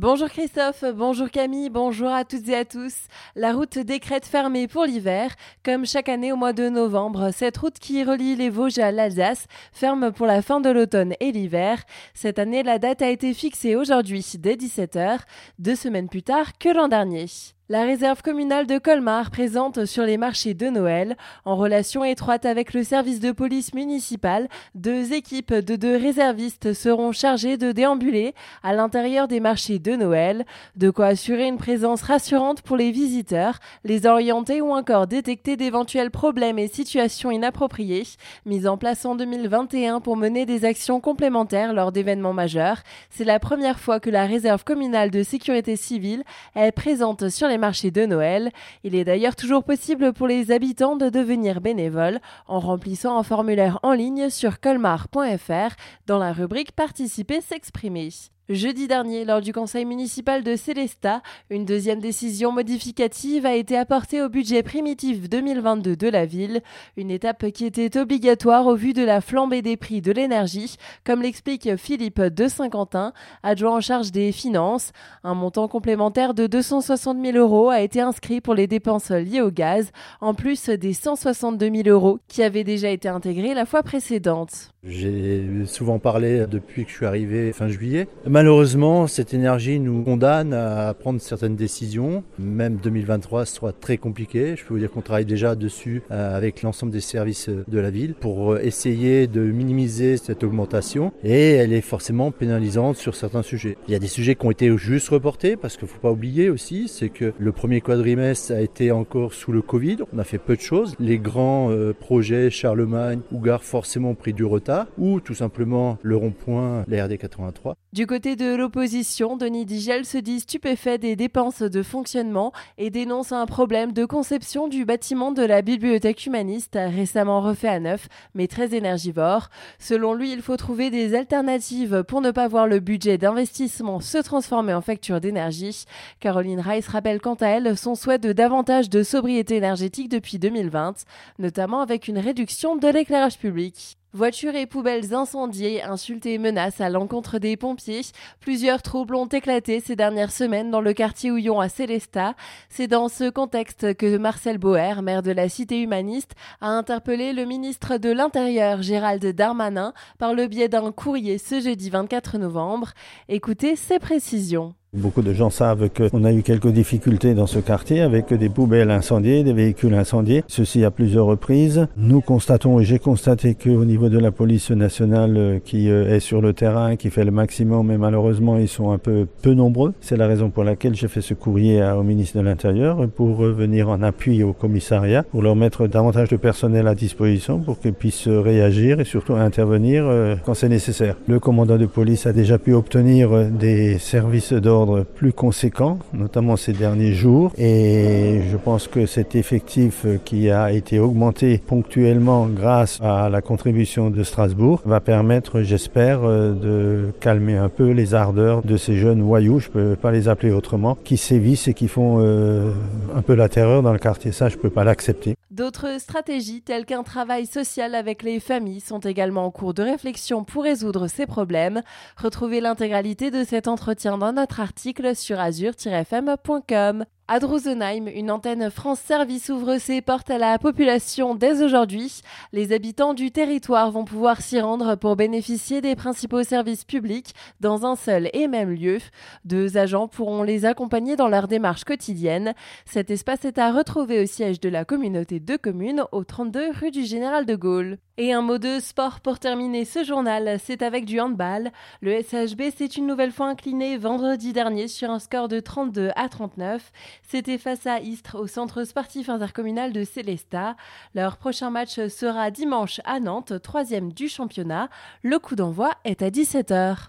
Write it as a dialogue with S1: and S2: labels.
S1: Bonjour Christophe, bonjour Camille, bonjour à toutes et à tous. La route des Crêtes fermée pour l'hiver. Comme chaque année au mois de novembre, cette route qui relie les Vosges à l'Alsace ferme pour la fin de l'automne et l'hiver. Cette année, la date a été fixée aujourd'hui dès 17h, deux semaines plus tard que l'an dernier. La réserve communale de Colmar présente sur les marchés de Noël, en relation étroite avec le service de police municipal, deux équipes de deux réservistes seront chargées de déambuler à l'intérieur des marchés de Noël, de quoi assurer une présence rassurante pour les visiteurs, les orienter ou encore détecter d'éventuels problèmes et situations inappropriées, mises en place en 2021 pour mener des actions complémentaires lors d'événements majeurs. C'est la première fois que la réserve communale de sécurité civile est présente sur les marché de Noël. Il est d'ailleurs toujours possible pour les habitants de devenir bénévoles en remplissant un formulaire en ligne sur colmar.fr dans la rubrique Participer s'exprimer. Jeudi dernier, lors du conseil municipal de Célestat, une deuxième décision modificative a été apportée au budget primitif 2022 de la ville, une étape qui était obligatoire au vu de la flambée des prix de l'énergie, comme l'explique Philippe de Saint-Quentin, adjoint en charge des finances. Un montant complémentaire de 260 000 euros a été inscrit pour les dépenses liées au gaz, en plus des 162 000 euros qui avaient déjà été intégrés la fois précédente.
S2: J'ai souvent parlé depuis que je suis arrivé fin juillet. Malheureusement, cette énergie nous condamne à prendre certaines décisions. Même 2023 sera très compliqué. Je peux vous dire qu'on travaille déjà dessus euh, avec l'ensemble des services de la ville pour euh, essayer de minimiser cette augmentation. Et elle est forcément pénalisante sur certains sujets. Il y a des sujets qui ont été juste reportés parce qu'il ne faut pas oublier aussi, c'est que le premier quadrimestre a été encore sous le Covid. On a fait peu de choses. Les grands euh, projets Charlemagne ou Gare forcément pris du retard ou tout simplement le rond-point, la RD 83.
S1: Du côté de l'opposition, Denis Digel se dit stupéfait des dépenses de fonctionnement et dénonce un problème de conception du bâtiment de la bibliothèque humaniste récemment refait à neuf mais très énergivore. Selon lui, il faut trouver des alternatives pour ne pas voir le budget d'investissement se transformer en facture d'énergie. Caroline Rice rappelle quant à elle son souhait de davantage de sobriété énergétique depuis 2020, notamment avec une réduction de l'éclairage public. Voitures et poubelles incendiées, insultes et menaces à l'encontre des pompiers. Plusieurs troubles ont éclaté ces dernières semaines dans le quartier Houillon à Célestat. C'est dans ce contexte que Marcel Boer, maire de la cité humaniste, a interpellé le ministre de l'Intérieur Gérald Darmanin par le biais d'un courrier ce jeudi 24 novembre. Écoutez ces précisions.
S3: Beaucoup de gens savent qu'on a eu quelques difficultés dans ce quartier avec des poubelles incendiées, des véhicules incendiés, ceci à plusieurs reprises. Nous constatons et j'ai constaté qu'au niveau de la police nationale euh, qui euh, est sur le terrain, qui fait le maximum, mais malheureusement ils sont un peu peu nombreux. C'est la raison pour laquelle j'ai fait ce courrier au ministre de l'Intérieur pour venir en appui au commissariat, pour leur mettre davantage de personnel à disposition pour qu'ils puissent réagir et surtout intervenir euh, quand c'est nécessaire. Le commandant de police a déjà pu obtenir des services d'ordre plus conséquent, notamment ces derniers jours. Et je pense que cet effectif qui a été augmenté ponctuellement grâce à la contribution de Strasbourg va permettre, j'espère, de calmer un peu les ardeurs de ces jeunes voyous, je peux pas les appeler autrement, qui sévissent et qui font euh, un peu la terreur dans le quartier. Ça, je ne peux pas l'accepter.
S1: D'autres stratégies telles qu'un travail social avec les familles sont également en cours de réflexion pour résoudre ces problèmes. Retrouvez l'intégralité de cet entretien dans notre article sur azur-fm.com. À Drusenheim, une antenne France Service ouvre ses portes à la population dès aujourd'hui. Les habitants du territoire vont pouvoir s'y rendre pour bénéficier des principaux services publics dans un seul et même lieu. Deux agents pourront les accompagner dans leur démarche quotidienne. Cet espace est à retrouver au siège de la communauté de communes au 32 rue du Général de Gaulle. Et un mot de sport pour terminer ce journal, c'est avec du handball. Le SHB s'est une nouvelle fois incliné vendredi dernier sur un score de 32 à 39. C'était face à Istres au centre sportif intercommunal de Célestat. Leur prochain match sera dimanche à Nantes, troisième du championnat. Le coup d'envoi est à 17h.